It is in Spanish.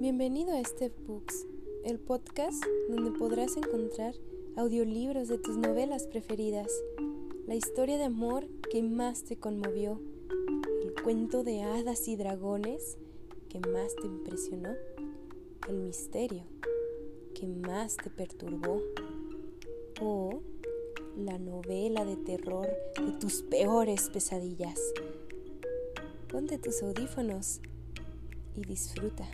Bienvenido a Step Books, el podcast donde podrás encontrar audiolibros de tus novelas preferidas, la historia de amor que más te conmovió, el cuento de hadas y dragones que más te impresionó, el misterio que más te perturbó o la novela de terror de tus peores pesadillas. Ponte tus audífonos y disfruta.